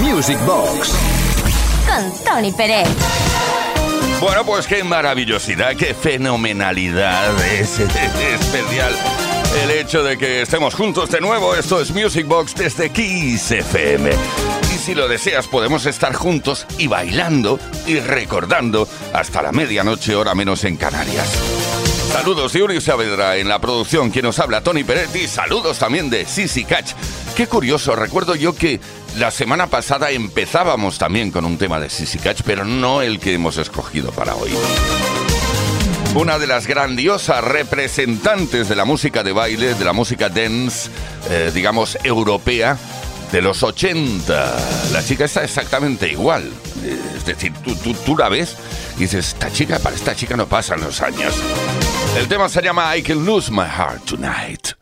Music Box. Con Tony Pérez. Bueno, pues qué maravillosidad, qué fenomenalidad es especial el hecho de que estemos juntos de nuevo. Esto es Music Box desde Kiss FM. Y si lo deseas, podemos estar juntos y bailando y recordando hasta la medianoche, hora menos en Canarias. Saludos de Uri Saavedra en la producción, quien nos habla Tony Peretti. Saludos también de Sisi Catch. Qué curioso, recuerdo yo que la semana pasada empezábamos también con un tema de Sisi Catch, pero no el que hemos escogido para hoy una de las grandiosas representantes de la música de baile, de la música dance, eh, digamos, europea, de los 80. La chica está exactamente igual. Eh, es decir, tú, tú, tú la ves y dices, esta chica, para esta chica no pasan los años. El tema se llama I Can Lose My Heart Tonight.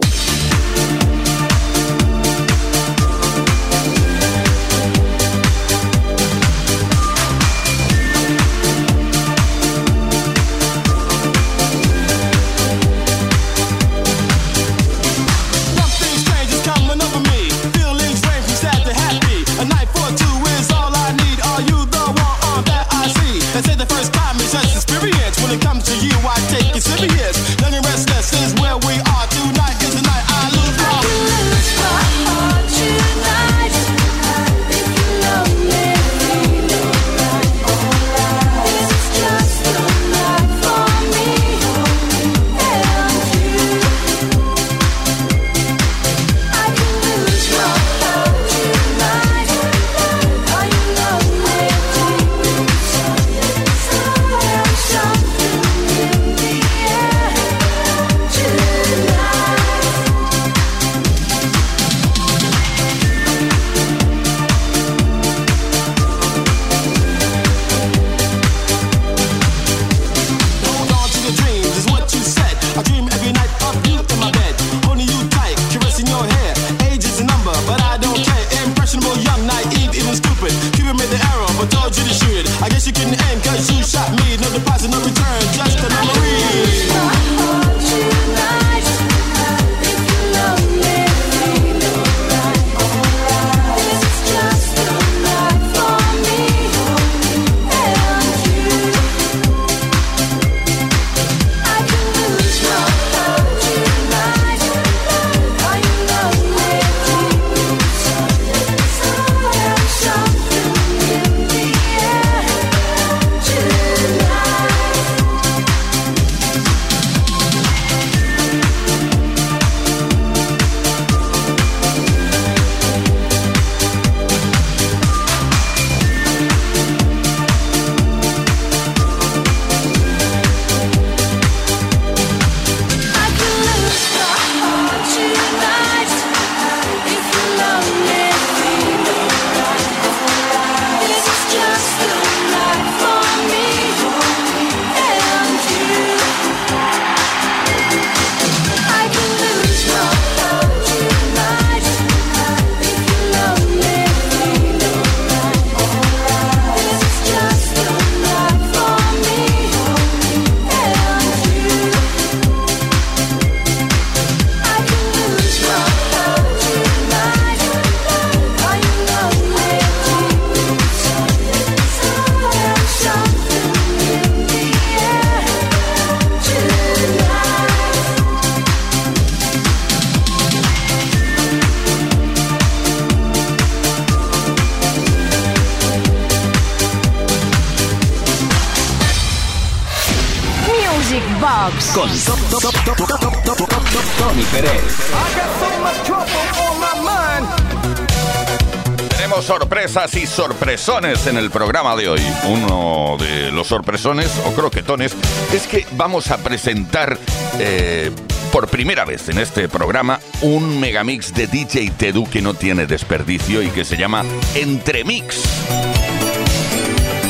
Sorpresas y sorpresones en el programa de hoy. Uno de los sorpresones o croquetones es que vamos a presentar eh, por primera vez en este programa un megamix de DJ Tedu que no tiene desperdicio y que se llama Entremix.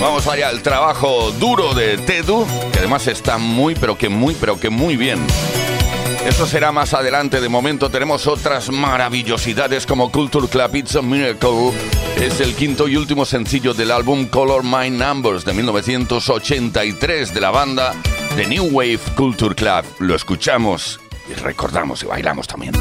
Vamos allá, el trabajo duro de Tedu, que además está muy, pero que muy, pero que muy bien. Eso será más adelante. De momento tenemos otras maravillosidades como Culture Club It's a Miracle. Es el quinto y último sencillo del álbum Color My Numbers de 1983 de la banda The New Wave Culture Club. Lo escuchamos y recordamos y bailamos también.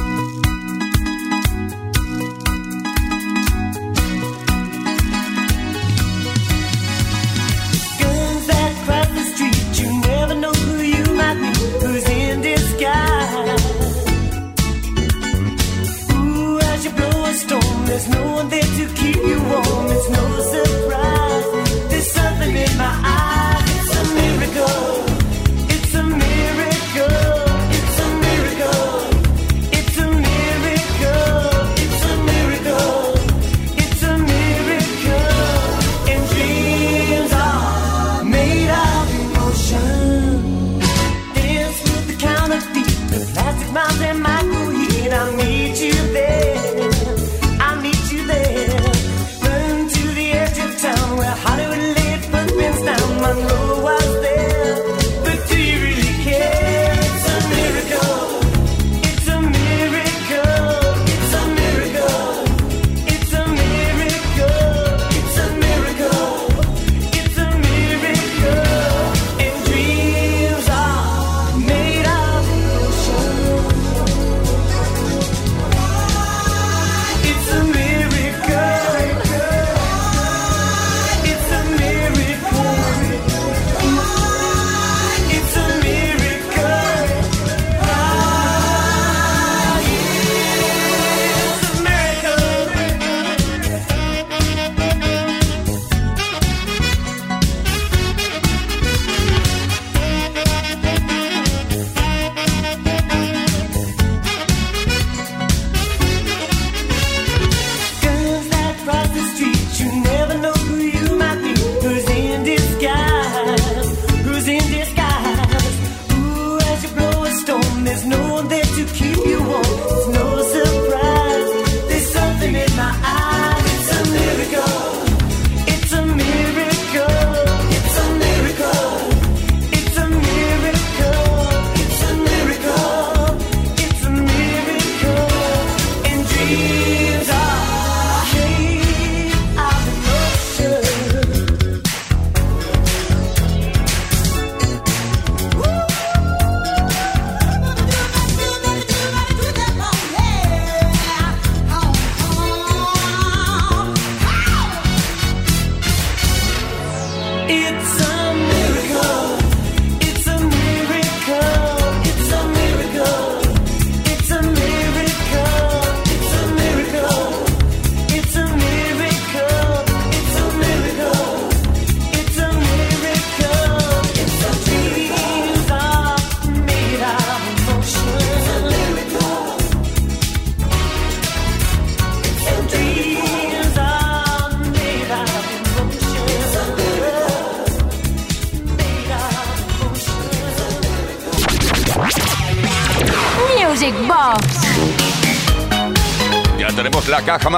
There's no one there to keep you warm.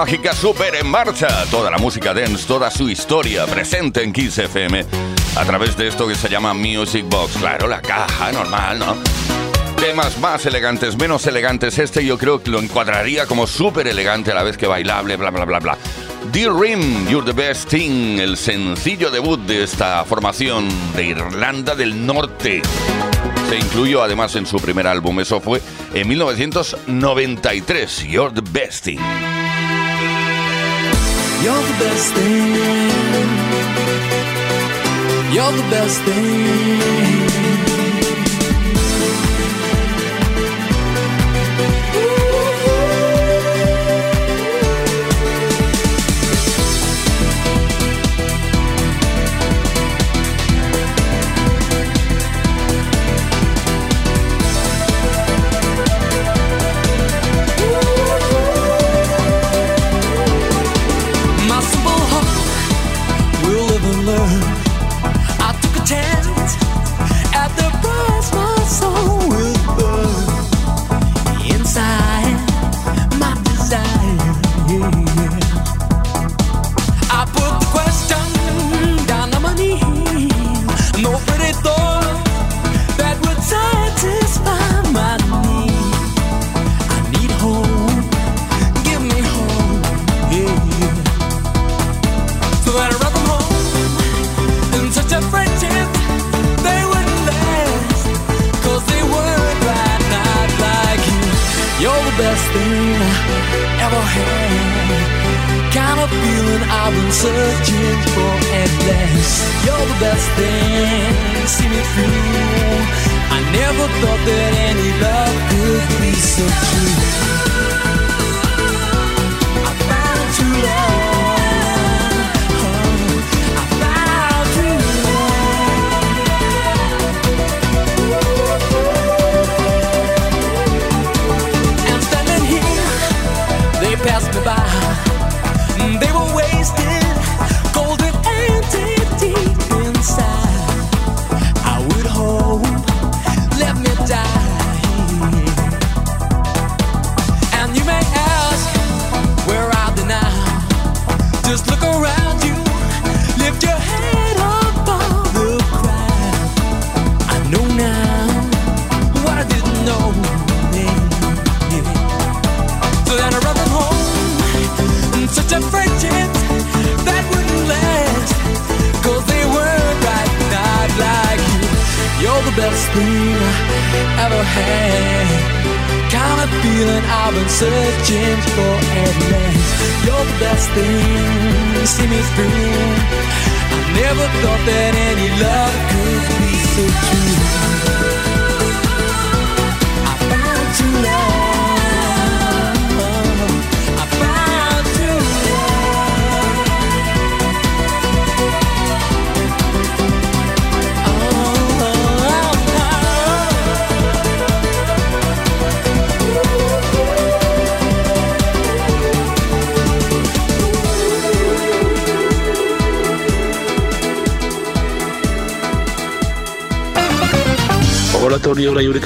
Mágica super en marcha. Toda la música dance, toda su historia presente en Kiss FM a través de esto que se llama Music Box. Claro, la caja normal, ¿no? Temas más elegantes, menos elegantes. Este yo creo que lo encuadraría como súper elegante a la vez que bailable, bla, bla, bla, bla. Dear Rim, You're the Best Thing, el sencillo debut de esta formación de Irlanda del Norte. Se incluyó además en su primer álbum, eso fue en 1993, You're the Best Thing. You're the best thing. You're the best thing. wasted.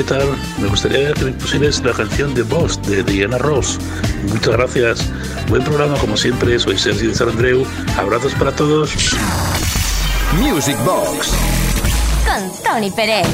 Tal? Me gustaría que me pusieras la canción de Boss de Diana Ross. Muchas gracias. Buen programa como siempre. Soy Sergi de San Andreu. Abrazos para todos. Music Box con Tony Pérez.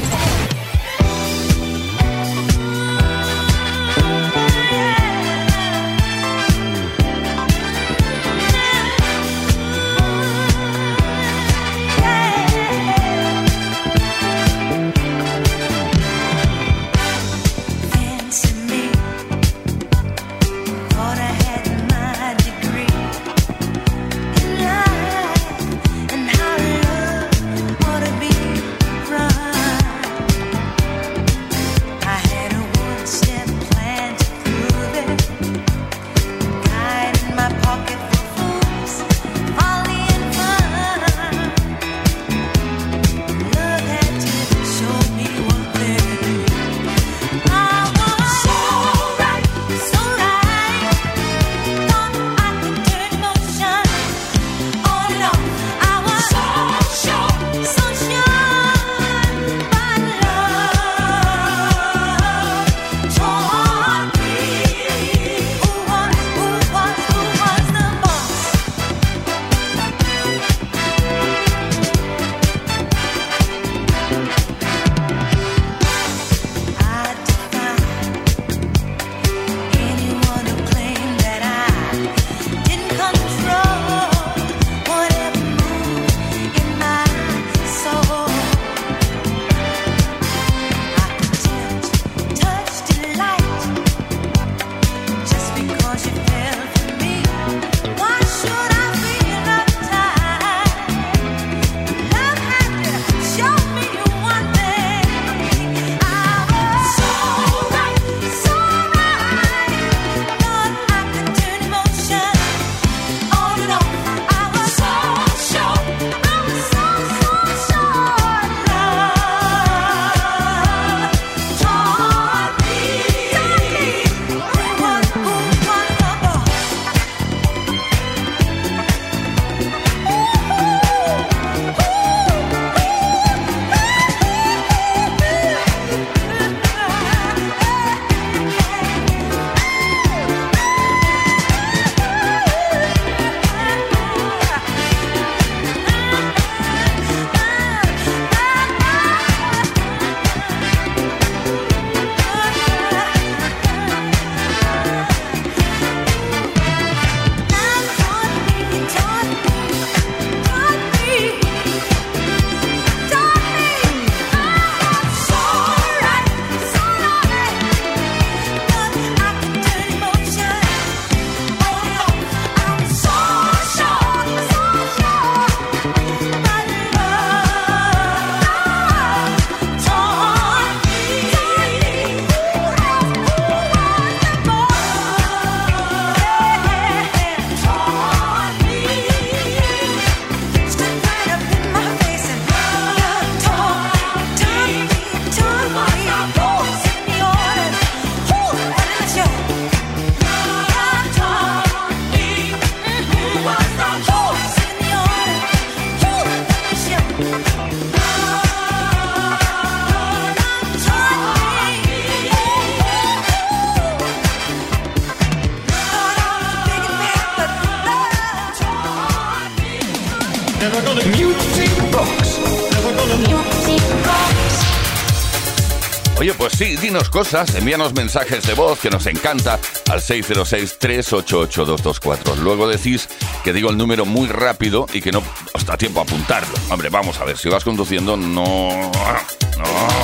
Oye, pues sí, dinos cosas, envíanos mensajes de voz que nos encanta al 606-388-224. Luego decís que digo el número muy rápido y que no os da tiempo a apuntarlo. Hombre, vamos a ver, si vas conduciendo, no. No,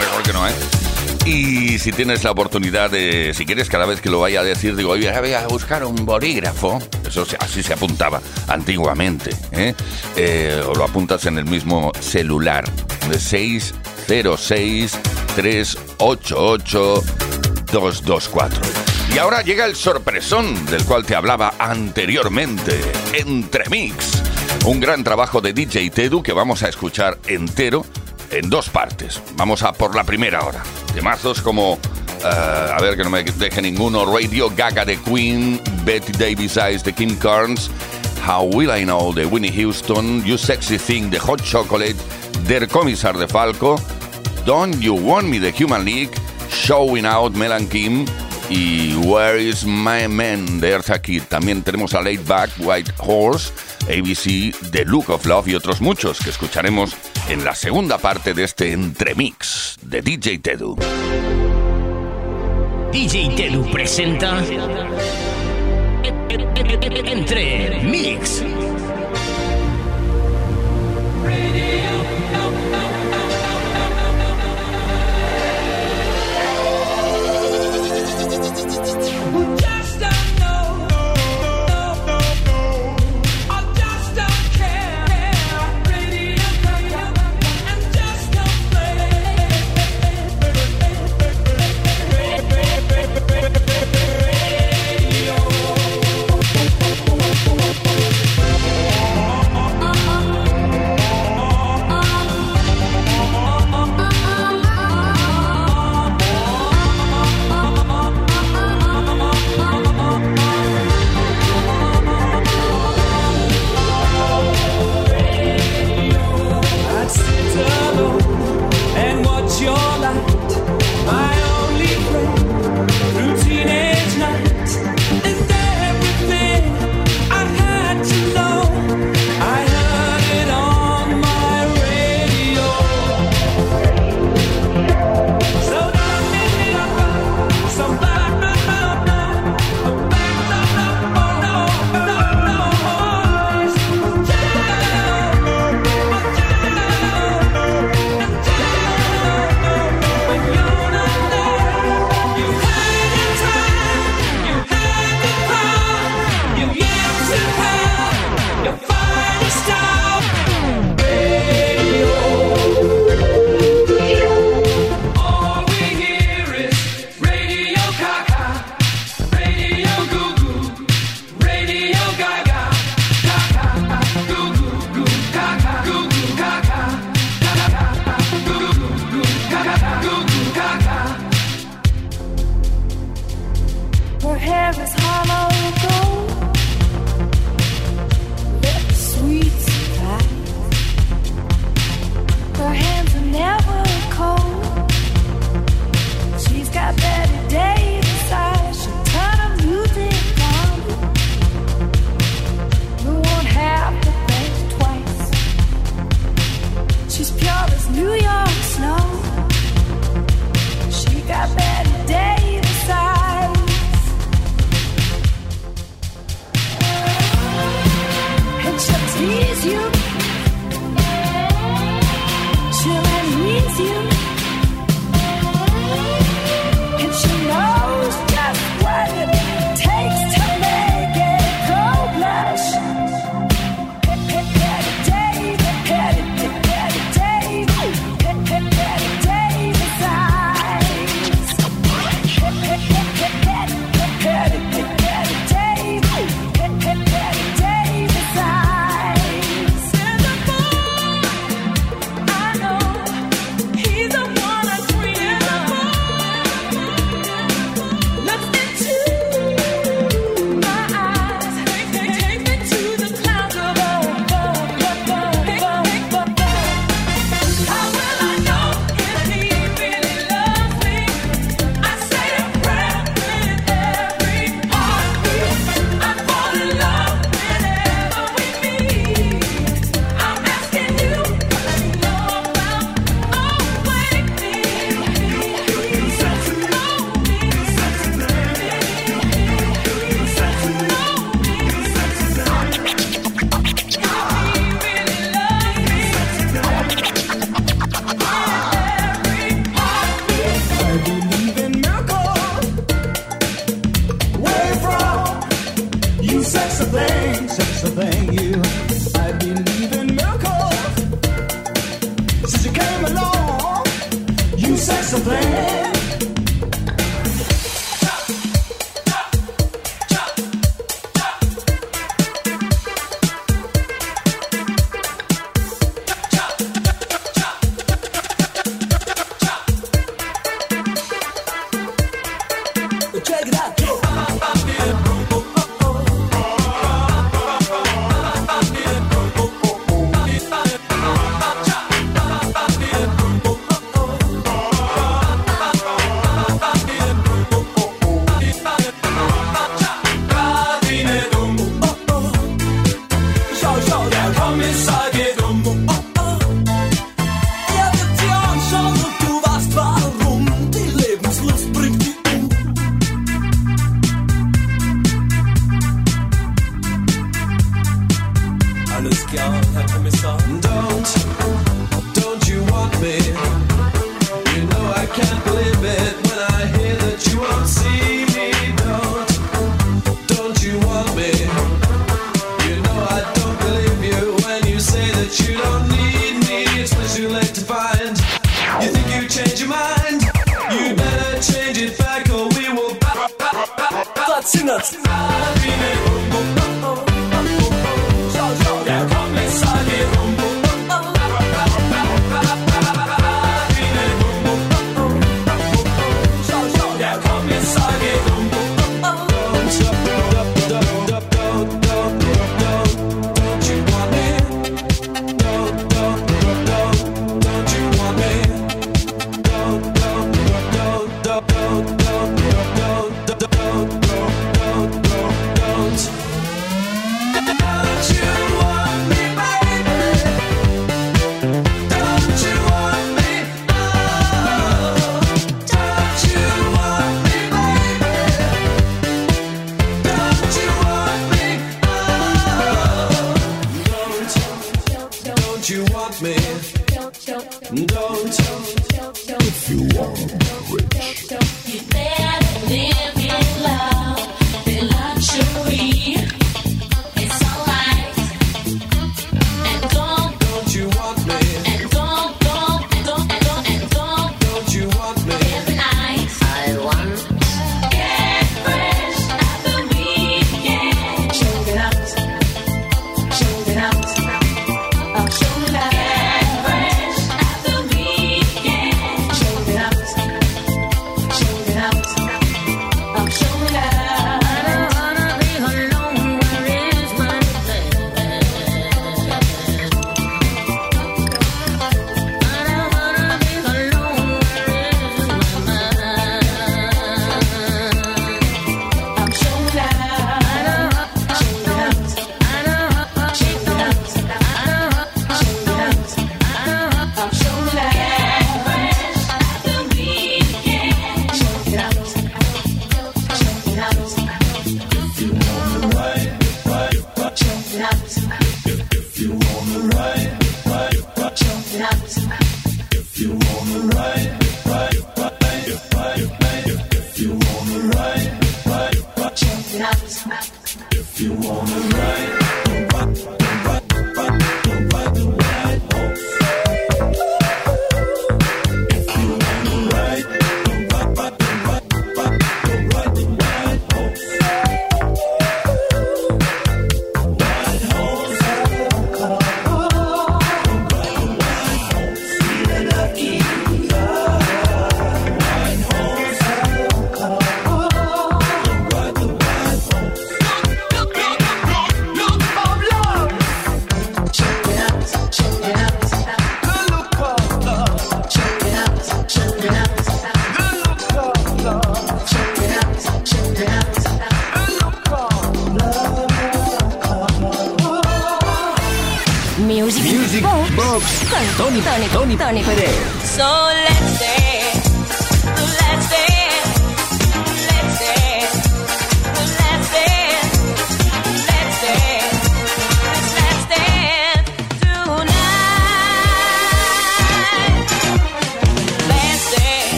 mejor que no, ¿eh? Y si tienes la oportunidad de, si quieres cada vez que lo vaya a decir, digo, voy a buscar un bolígrafo. Eso así se apuntaba antiguamente. ¿eh? Eh, o lo apuntas en el mismo celular. De 606 388 224. Y ahora llega el sorpresón del cual te hablaba anteriormente, Entremix. Un gran trabajo de DJ Tedu que vamos a escuchar entero en dos partes. Vamos a por la primera hora. Temazos como, uh, a ver que no me deje ninguno, Radio Gaga de Queen, Betty Davis Eyes de Kim Carnes, How Will I Know de Winnie Houston, You Sexy Thing de Hot Chocolate, Der Commissar de Falco, Don't You Want Me de Human League, Showing Out Melan Kim y Where Is My Man de Eartha Kitt. También tenemos a Laid Back, White Horse, ABC, The Look of Love y otros muchos que escucharemos en la segunda parte de este entremix de DJ Tedu. DJ Tedu presenta Entre Mix.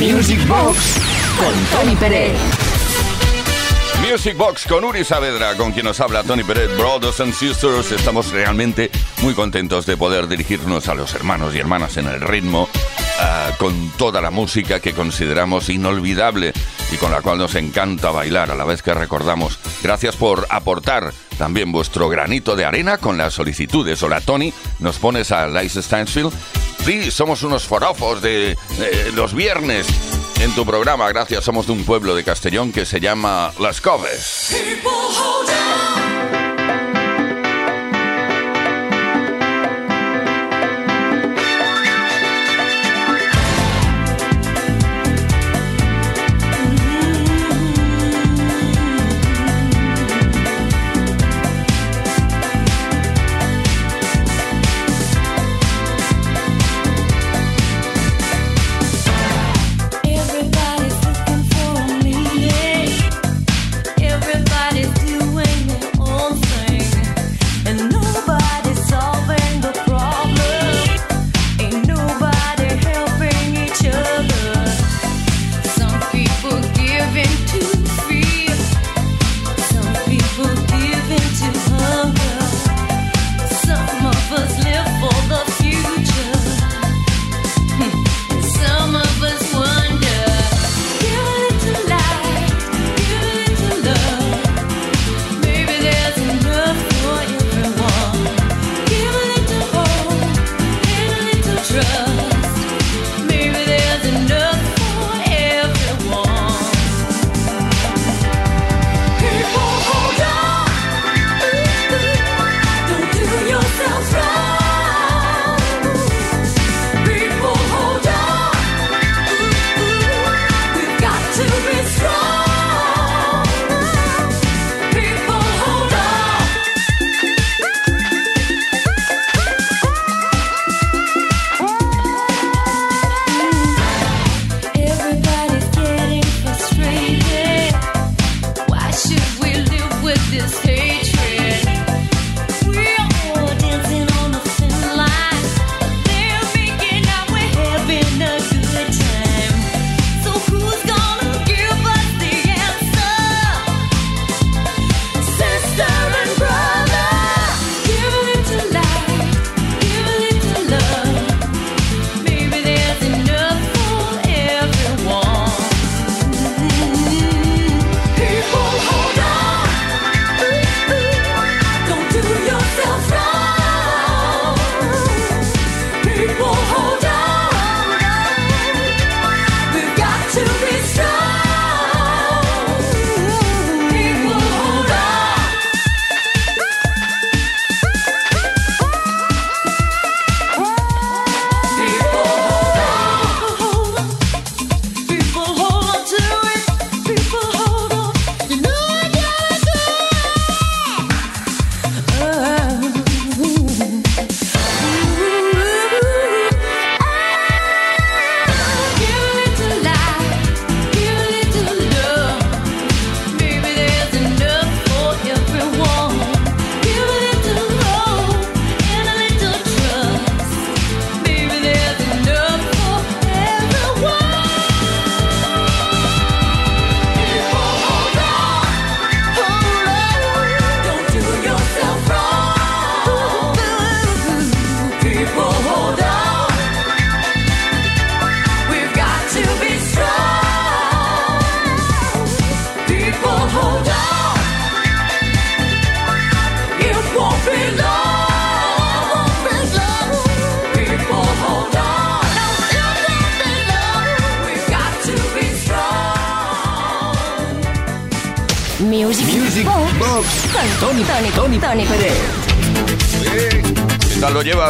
Music Box con Tony Pérez. Music Box con Uri Saavedra, con quien nos habla Tony Pérez, Brothers and Sisters. Estamos realmente muy contentos de poder dirigirnos a los hermanos y hermanas en el ritmo, uh, con toda la música que consideramos inolvidable y con la cual nos encanta bailar a la vez que recordamos. Gracias por aportar también vuestro granito de arena con las solicitudes. Hola Tony, nos pones a Lice Stansfield. Sí, somos unos forofos de eh, los viernes en tu programa. Gracias, somos de un pueblo de Castellón que se llama Las Coves.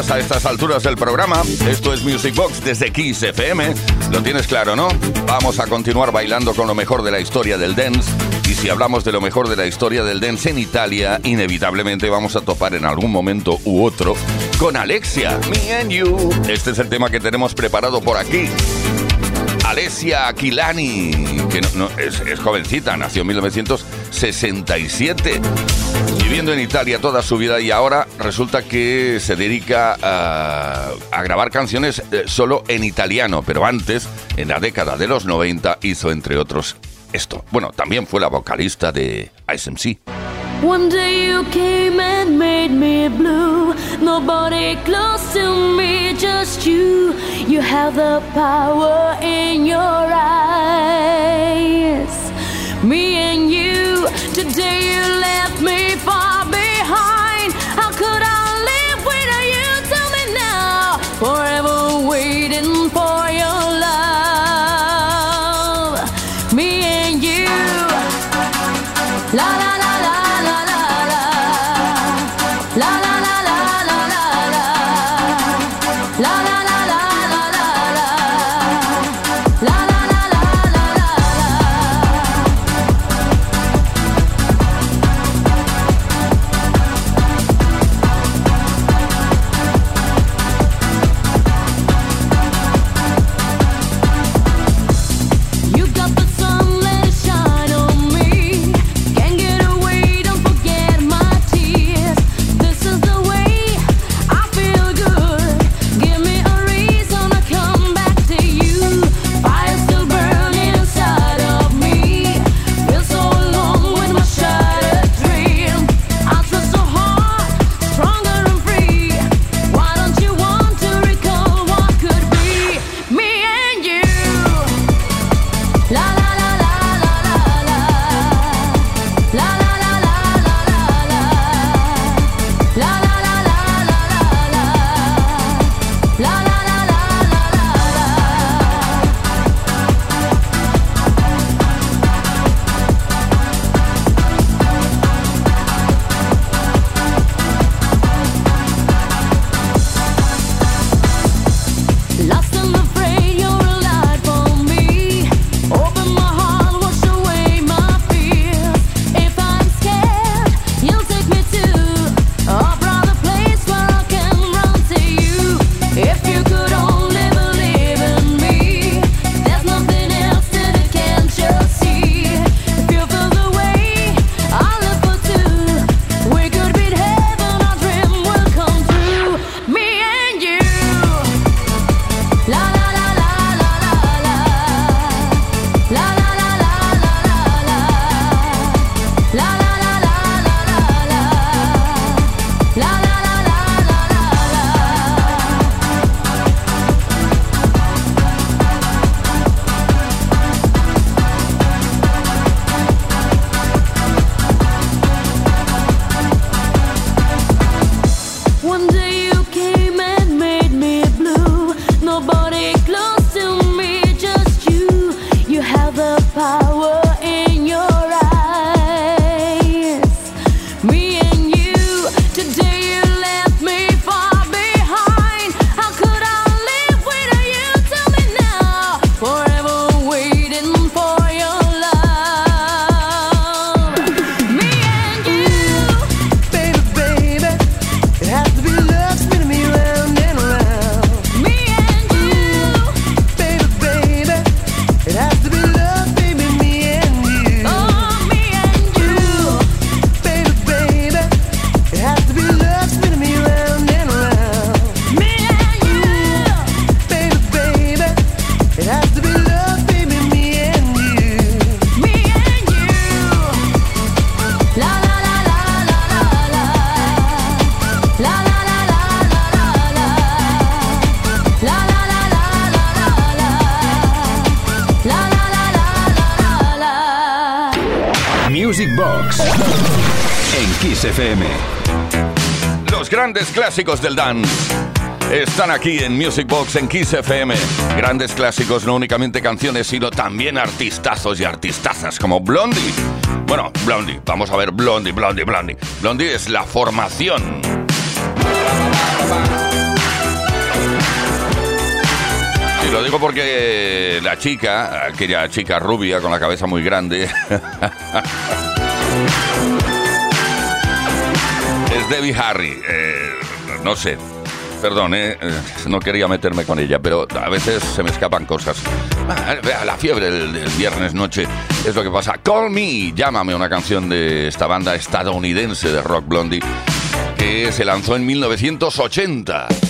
Llevas a estas alturas del programa? Esto es Music Box desde Kiss FM. Lo tienes claro, ¿no? Vamos a continuar bailando con lo mejor de la historia del dance. Y si hablamos de lo mejor de la historia del dance en Italia, inevitablemente vamos a topar en algún momento u otro con Alexia, Me and You. Este es el tema que tenemos preparado por aquí. Alessia Aquilani, que es, jovencita, nació en 1967 viviendo en Italia toda su vida y ahora resulta que se dedica a, grabar canciones eh, solo en italiano, pero antes, en la década de los 90, hizo entre otros esto. Bueno, también fue la vocalista de ISMC. One grandes clásicos del dance. Están aquí en Music Box en Kiss FM. Grandes clásicos, no únicamente canciones, sino también artistazos y artistazas como Blondie. Bueno, Blondie, vamos a ver Blondie, Blondie, Blondie. Blondie es la formación. Y lo digo porque la chica, aquella chica rubia con la cabeza muy grande, es Debbie Harry. Eh, no sé. Perdón, eh, no quería meterme con ella, pero a veces se me escapan cosas. Ah, la fiebre del, del, viernes noche es lo que pasa. Call Me, llámame, una canción de esta banda estadounidense de rock blondie que se lanzó en 1980.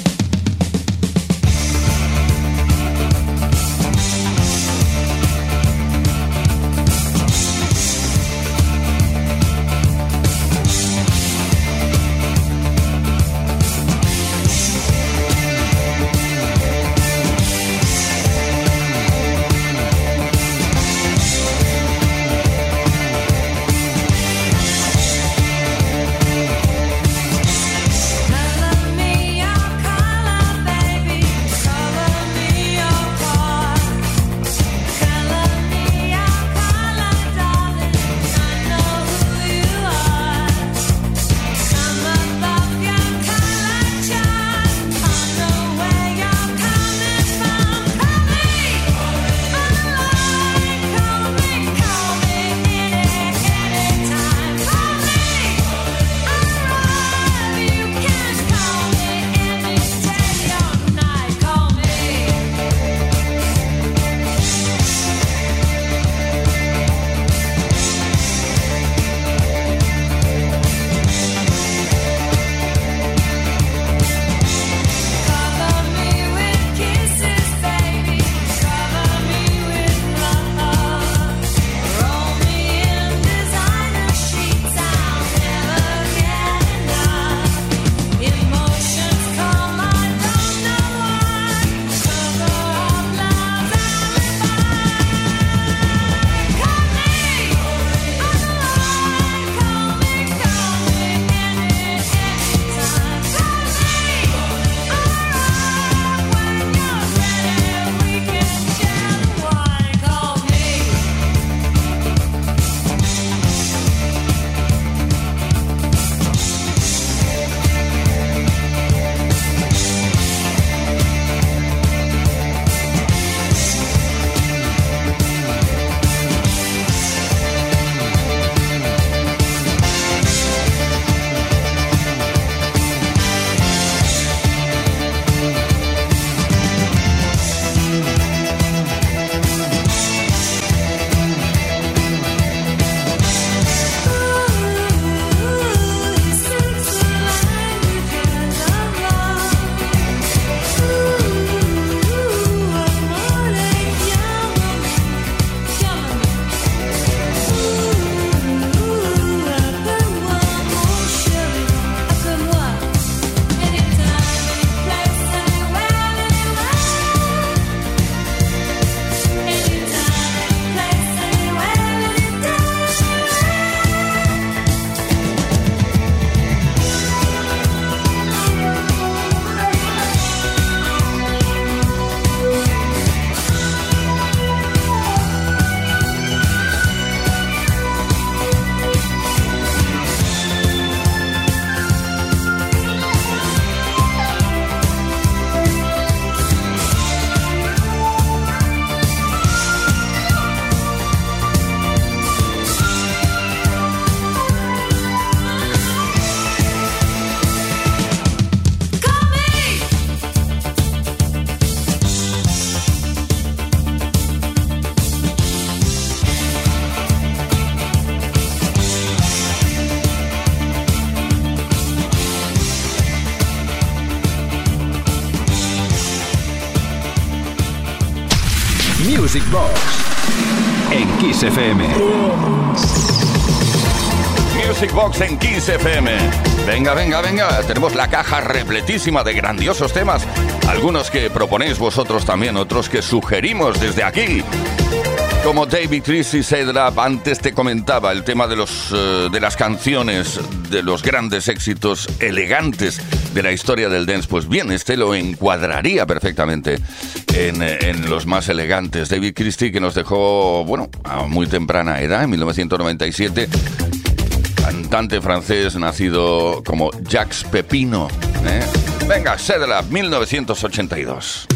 Kiss FM. Music Box en Kiss FM. Venga, venga, venga. Tenemos la caja repletísima de grandiosos temas. Algunos que proponéis vosotros también, otros que sugerimos desde aquí. Como David Christie Said antes te comentaba el tema de, los, uh, de las canciones, de los grandes éxitos elegantes de la historia del dance. Pues bien, este lo encuadraría perfectamente en, los más elegantes. David Christie, que nos dejó, bueno, a muy temprana edad, en 1997. Cantante francés nacido como Jacques Pepino. ¿eh? Venga, Sedlap, 1982.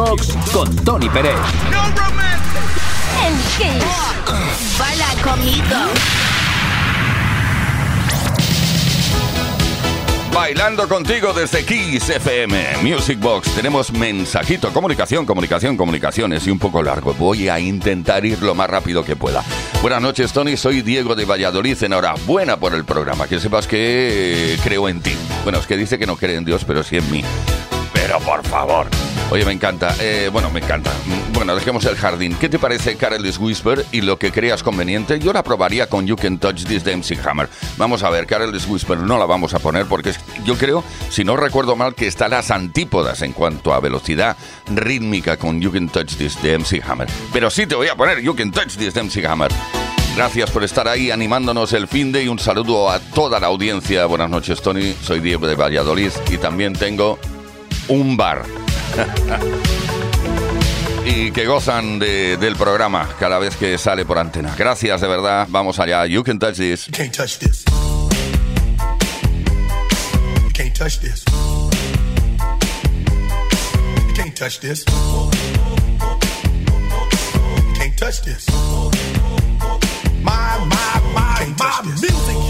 Con Tony Pérez. En Kiss. Baila conmigo. Bailando contigo desde Kiss FM Music Box. Tenemos mensajito, comunicación, comunicación, comunicaciones y un poco largo. Voy a intentar ir lo más rápido que pueda. Buenas noches, Tony. Soy Diego de Valladolid. Enhorabuena por el programa. Que sepas que creo en ti. Bueno, es que dice que no cree en Dios, pero sí en mí. Pero por favor. Oye, me encanta. Eh, bueno, me encanta. Bueno, dejemos el jardín. ¿Qué te parece Carel's Whisper y lo que creas conveniente? Yo la probaría con You Can Touch This de MC Hammer. Vamos a ver, Carel's Whisper no la vamos a poner porque yo creo, si no recuerdo mal, que está las antípodas en cuanto a velocidad rítmica con You Can Touch This de MC Hammer. Pero sí te voy a poner You Can Touch This de MC Hammer. Gracias por estar ahí animándonos el fin de y un saludo a toda la audiencia. Buenas noches, Tony. Soy Diego de Valladolid y también tengo un bar. y que gozan de, del programa cada vez que sale por antena. Gracias de verdad. Vamos allá. You can touch this. You can't touch this. You can't touch this. You can't touch this. You can't touch this. My, my, my, my music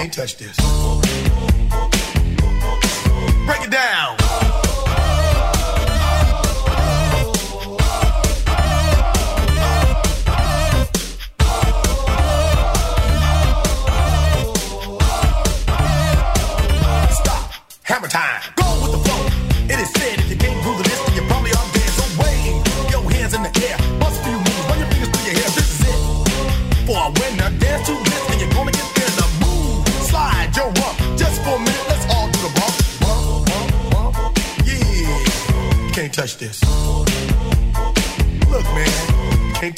Can't touch this. Break it down.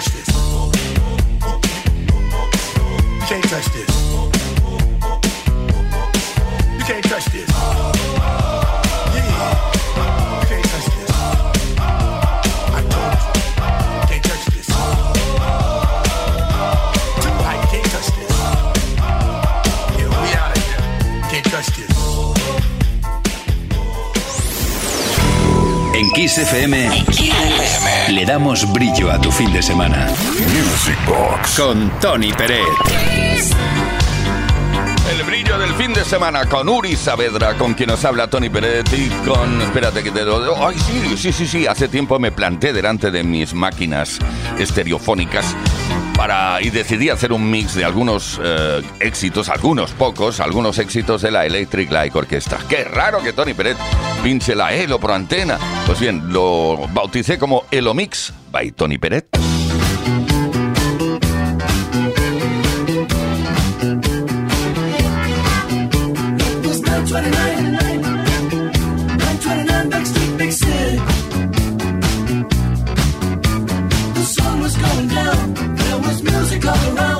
touch this. You can't touch this. You En Kiss FM le damos brillo a tu fin de semana. Music Box Con Tony Peret. El brillo del fin de semana con Uri Saavedra, con quien nos habla Tony Peret y con... Espérate que te lo... Ay, sí, sí, sí, sí. Hace tiempo me planté delante de mis máquinas estereofónicas para y decidí hacer un mix de algunos eh, éxitos, algunos pocos, algunos éxitos de la Electric Light Orchestra. Qué raro que Tony Peret pinche la Elo por antena. Pues bien, lo bauticé como Elo Mix by Tony Peret. It was 929, 929 Backstreet Big City. The sun was going down, there was music all around,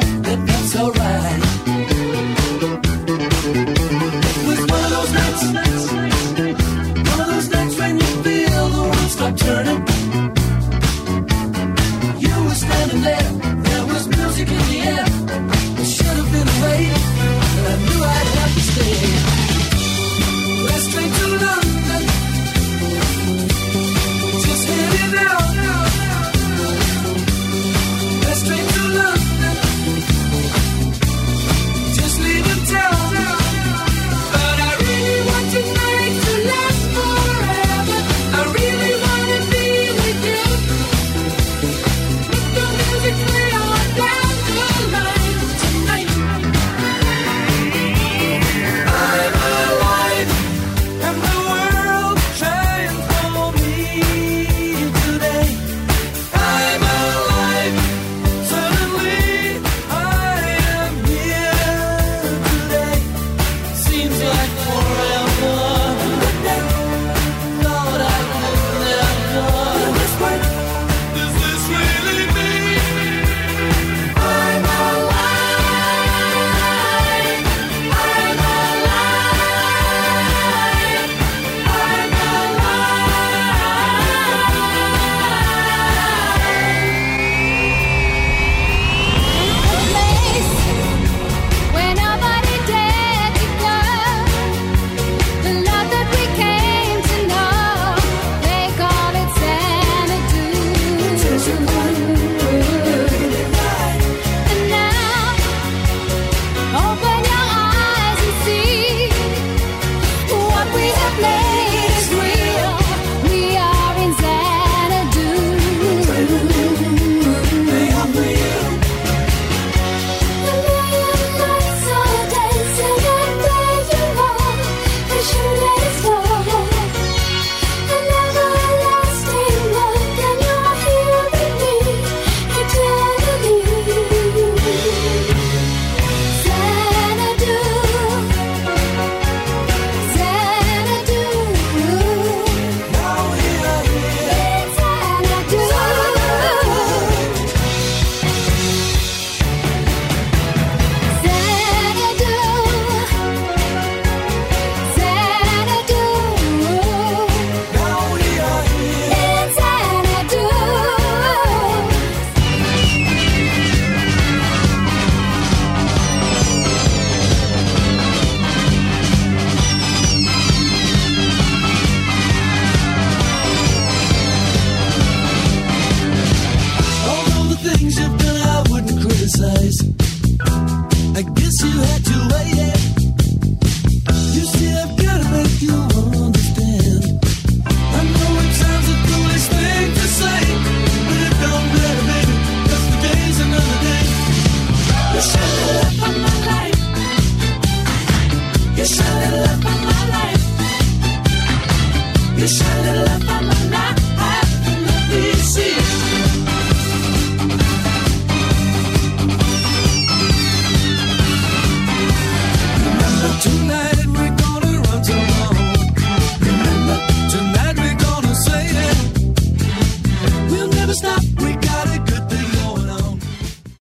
Turning.